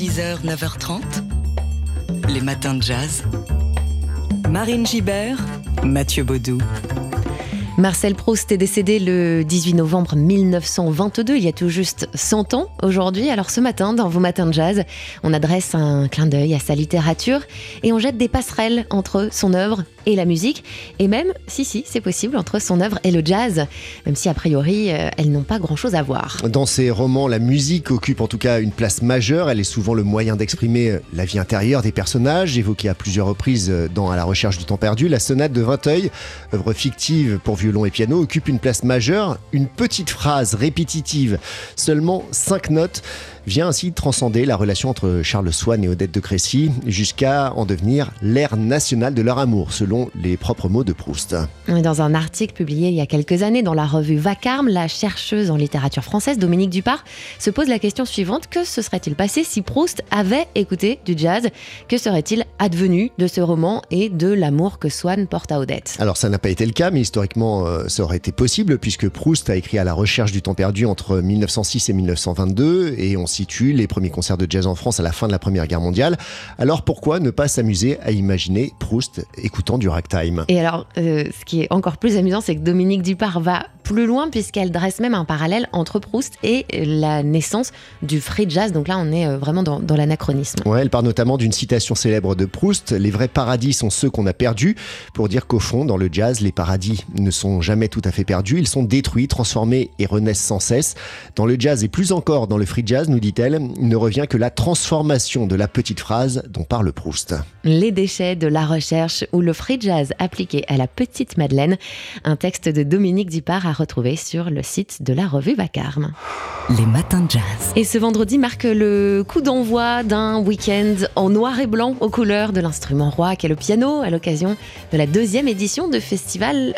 6h, 9h30, les matins de jazz. Marine Gibert, Mathieu Baudou. Marcel Proust est décédé le 18 novembre 1922, il y a tout juste 100 ans aujourd'hui. Alors ce matin, dans vos matins de jazz, on adresse un clin d'œil à sa littérature et on jette des passerelles entre son œuvre et la musique, et même, si, si, c'est possible, entre son œuvre et le jazz, même si a priori, euh, elles n'ont pas grand-chose à voir. Dans ses romans, la musique occupe en tout cas une place majeure, elle est souvent le moyen d'exprimer euh, la vie intérieure des personnages, évoquée à plusieurs reprises euh, dans À la recherche du temps perdu. La sonate de Vinteuil, œuvre fictive pour violon et piano, occupe une place majeure, une petite phrase répétitive, seulement cinq notes, vient ainsi transcender la relation entre Charles Swann et Odette de Crécy jusqu'à en devenir l'ère nationale de leur amour, selon les propres mots de Proust. Dans un article publié il y a quelques années dans la revue Vacarme, la chercheuse en littérature française Dominique Dupart se pose la question suivante. Que se serait-il passé si Proust avait écouté du jazz? Que serait-il advenu de ce roman et de l'amour que Swann porte à Odette? Alors ça n'a pas été le cas, mais historiquement euh, ça aurait été possible puisque Proust a écrit à la recherche du temps perdu entre 1906 et 1922 et on situe les premiers concerts de jazz en France à la fin de la Première Guerre mondiale. Alors pourquoi ne pas s'amuser à imaginer Proust écoutant du ragtime? Et alors, euh, ce qui est encore plus amusant, c'est que Dominique Dupart va plus loin puisqu'elle dresse même un parallèle entre Proust et la naissance du free jazz. Donc là, on est euh, vraiment dans, dans l'anachronisme. Ouais, elle part notamment d'une citation célèbre de Proust Les vrais paradis sont ceux qu'on a perdus, pour dire qu'au fond, dans le jazz, les paradis ne sont jamais tout à fait perdus, ils sont détruits, transformés et renaissent sans cesse. Dans le jazz et plus encore dans le free jazz, nous dit-elle, ne revient que la transformation de la petite phrase dont parle Proust. Les déchets de la recherche ou le free jazz appliqué à la petite Madeleine, un texte de Dominique Dupart à retrouver sur le site de la revue Vacarme. Les matins de jazz. Et ce vendredi marque le coup d'envoi d'un week-end en noir et blanc aux couleurs de l'instrument roi qu'est le piano à l'occasion de la deuxième édition de festival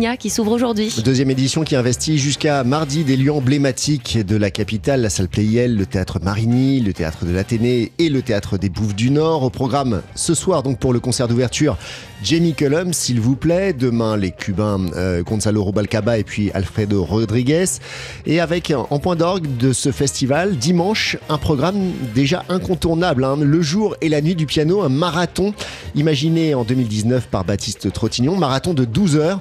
Pianomania qui s'ouvre aujourd'hui. Deuxième édition qui investit jusqu'à mardi des lieux emblématiques de la capitale, la salle Playel, le théâtre Marigny, le théâtre de l'Athénée et le théâtre des Bouffes du Nord. Au programme ce soir donc pour le concert d'ouverture, Jamie Cullum s'il vous plaît. Demain les Cubains euh, Gonzalo Rubalcaba et puis Alfredo Rodriguez. Et avec en point d'orgue de ce festival, dimanche, un programme déjà incontournable. hein. Le jour et la nuit du piano, un marathon imaginé en 2019 par Baptiste Trottignon, marathon de 12 heures.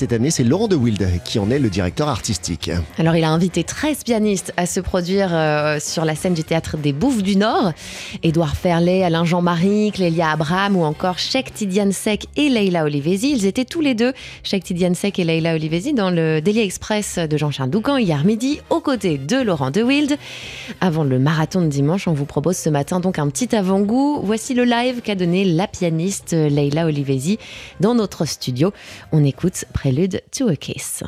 Cette année, c'est Laurent de Wild qui en est le directeur artistique. Alors il a invité 13 pianistes à se produire euh, sur la scène du théâtre des Bouffes du Nord. Édouard Ferlet, Alain Jean-Marie, Clélia Abraham ou encore Sheikh Tidiane Sek et Leila Olivesi. Ils étaient tous les deux, Sheikh Tidiane Sek et Leila Olivesi, dans le Daily Express de Jean-Charles Doucan hier midi, aux côtés de Laurent de Wild. Avant le marathon de dimanche, on vous propose ce matin donc un petit avant-goût. Voici le live qu'a donné la pianiste Leila Olivesi dans notre studio. On écoute Prélude to a Kiss.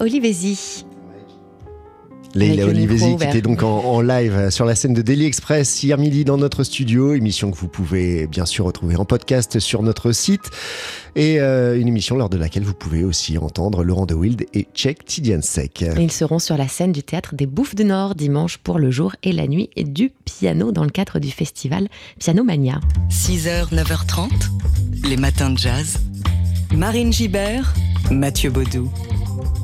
Olivesi. Leila Olivesi qui était donc en, en live sur la scène de Daily Express hier midi dans notre studio, émission que vous pouvez bien sûr retrouver en podcast sur notre site et euh, une émission lors de laquelle vous pouvez aussi entendre Laurent De Wild et Tchèque Tidiansek. Et Ils seront sur la scène du théâtre des Bouffes du Nord dimanche pour le jour et la nuit du piano dans le cadre du festival Piano Mania. 6h, 9h30, les matins de jazz. Marine Gibert, Mathieu Baudou.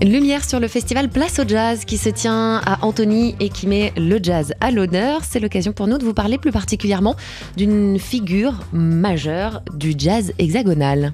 Lumière sur le festival Place au Jazz qui se tient à Antony et qui met le jazz à l'honneur. C'est l'occasion pour nous de vous parler plus particulièrement d'une figure majeure du jazz hexagonal.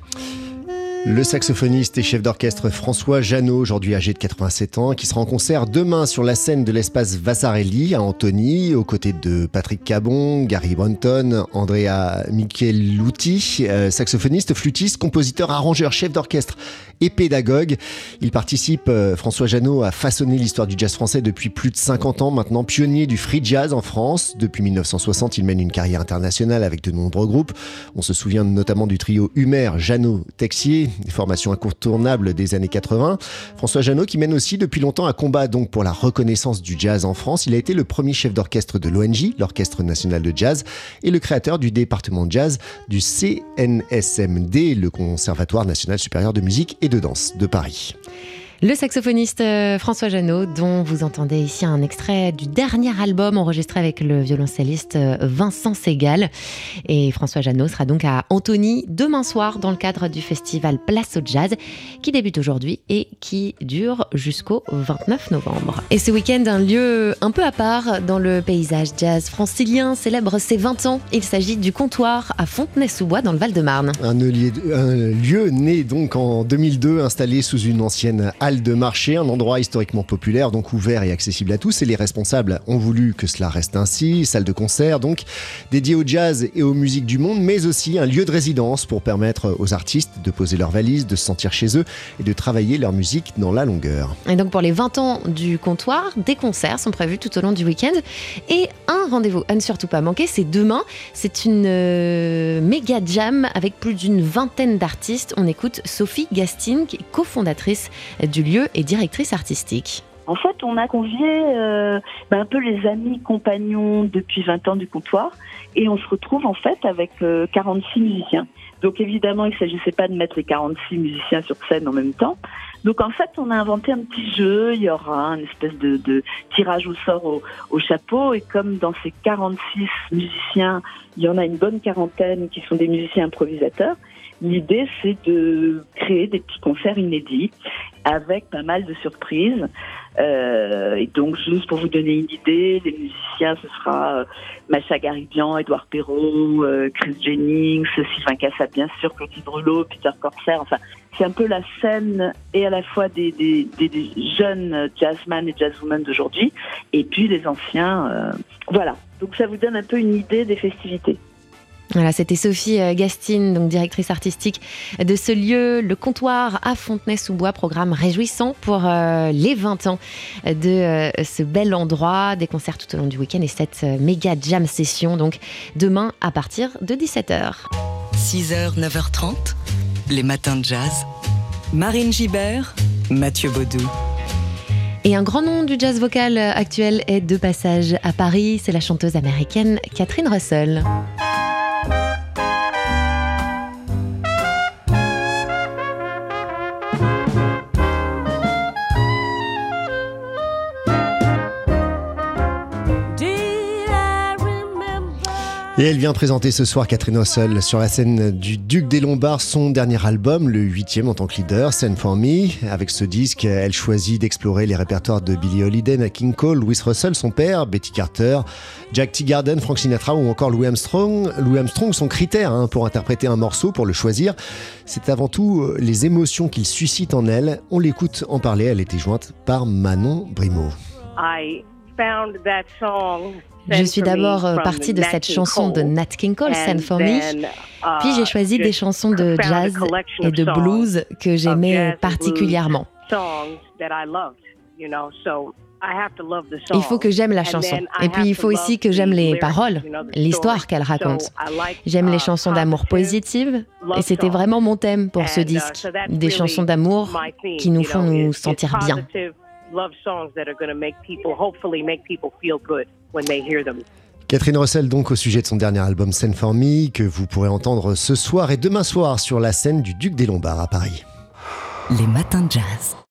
Le saxophoniste et chef d'orchestre François Janot, aujourd'hui âgé de 87 ans, qui sera en concert demain sur la scène de l'espace Vasarelli à Antony, aux côtés de Patrick Cabon, Gary Brunton, Andrea Micheluti, euh, saxophoniste, flûtiste, compositeur, arrangeur, chef d'orchestre et pédagogue. Il participe, euh, François Janot, à façonner l'histoire du jazz français depuis plus de 50 ans maintenant, pionnier du free jazz en France. Depuis 1960, il mène une carrière internationale avec de nombreux groupes. On se souvient notamment du trio Humer, Janot, Texier, des formations incontournables des années 80. François Janot qui mène aussi depuis longtemps un combat donc pour la reconnaissance du jazz en France. Il a été le premier chef d'orchestre de l'ONJ, l'Orchestre national de jazz, et le créateur du département de jazz du CNSMD, le Conservatoire national supérieur de musique et de danse de Paris. Le saxophoniste euh, François Janot, dont vous entendez ici un extrait du dernier album enregistré avec le violoncelliste euh, Vincent Segal. Et François Janot sera donc à Antony demain soir dans le cadre du festival Place au Jazz qui débute aujourd'hui et qui dure jusqu'au 29 novembre. Et ce week-end, un lieu un peu à part dans le paysage jazz francilien célèbre ses 20 ans. Il s'agit du comptoir à Fontenay-sous-Bois dans le Val-de-Marne. Un un lieu né donc en 2002, installé sous une ancienne halle de marché, un endroit historiquement populaire, donc ouvert et accessible à tous. Et les responsables ont voulu que cela reste ainsi. Salle de concert, donc dédiée au jazz et aux musiques du monde, mais aussi un lieu de résidence pour permettre aux artistes de poser leurs valises, de se sentir chez eux et de travailler leur musique dans la longueur. Et donc pour les 20 ans du comptoir, des concerts sont prévus tout au long du week-end. Et un rendez-vous à ne surtout pas manquer, c'est demain. C'est une euh, méga jam avec plus d'une vingtaine d'artistes. On écoute Sophie Gastine, qui est cofondatrice du lieu et directrice artistique. En fait, on a convié euh, ben, un peu les amis compagnons depuis 20 ans du comptoir et on se retrouve en fait avec euh, 46 musiciens. Donc évidemment, il ne s'agissait pas de mettre les 46 musiciens sur scène en même temps. Donc en fait, on a inventé un petit jeu. Il y aura un espèce de, de tirage au sort au, au, chapeau. Et comme dans ces 46 musiciens, il y en a une bonne quarantaine qui sont des musiciens improvisateurs, l'idée c'est de créer des petits concerts inédits avec pas mal de surprises. Euh, et donc, juste pour vous donner une idée, les musiciens, ce sera euh, Macha Garibian, Edouard Perrault, euh, Chris Jennings, Sylvain Cassat, bien sûr, Clotilde Brulot, Peter Corsair. Enfin, c'est un peu la scène et à la fois des, des, des, jeunes jazzman et jazzwomen d'aujourd'hui, et puis les anciens. voilà. Donc, ça vous donne un peu une idée des festivités. Voilà, c'était Sophie Gastine, donc directrice artistique de ce lieu, le comptoir à Fontenay-sous-Bois, programme réjouissant pour euh, les 20 ans de euh, ce bel endroit, des concerts tout au long du week-end et cette euh, méga jam session, donc demain à partir de 17h. 6h, 9h30, les matins de jazz. Marine Gibert, Mathieu Baudou. Et un grand nom du jazz vocal actuel est de passage à Paris, c'est la chanteuse américaine Catherine Russell. Et elle vient présenter ce soir Catherine Russell sur la scène du Duc des Lombards son dernier album, le huitième en tant que leader, Send For Me. Avec ce disque, elle choisit d'explorer les répertoires de Billie Holiday, Nat King Cole, Louis Russell, son père, Betty Carter, Jack Teagarden, Frank Sinatra ou encore Louis Armstrong. Louis Armstrong, son critère hein, pour interpréter un morceau, pour le choisir, c'est avant tout les émotions qu'il suscite en elle. On l'écoute en parler, elle était jointe par Manon Brimo. I found that song je suis d'abord partie de cette chanson de Nat King Cole, Send For Me. Puis j'ai choisi des chansons de jazz et de blues que j'aimais particulièrement. Il faut que j'aime la chanson. Et puis il faut aussi que j'aime les paroles, l'histoire qu'elle raconte. J'aime uh, les chansons d'amour positive positives. Et c'était vraiment mon thème pour ce uh, disque. Des chansons d'amour qui nous font nous sentir bien. Love songs that are going to make people, hopefully, make people feel good when they hear them. Catherine Russell, donc au sujet de son dernier album Scène for Me, que vous pourrez entendre ce soir et demain soir sur la scène du Duc des Lombards à Paris. Les matins de jazz.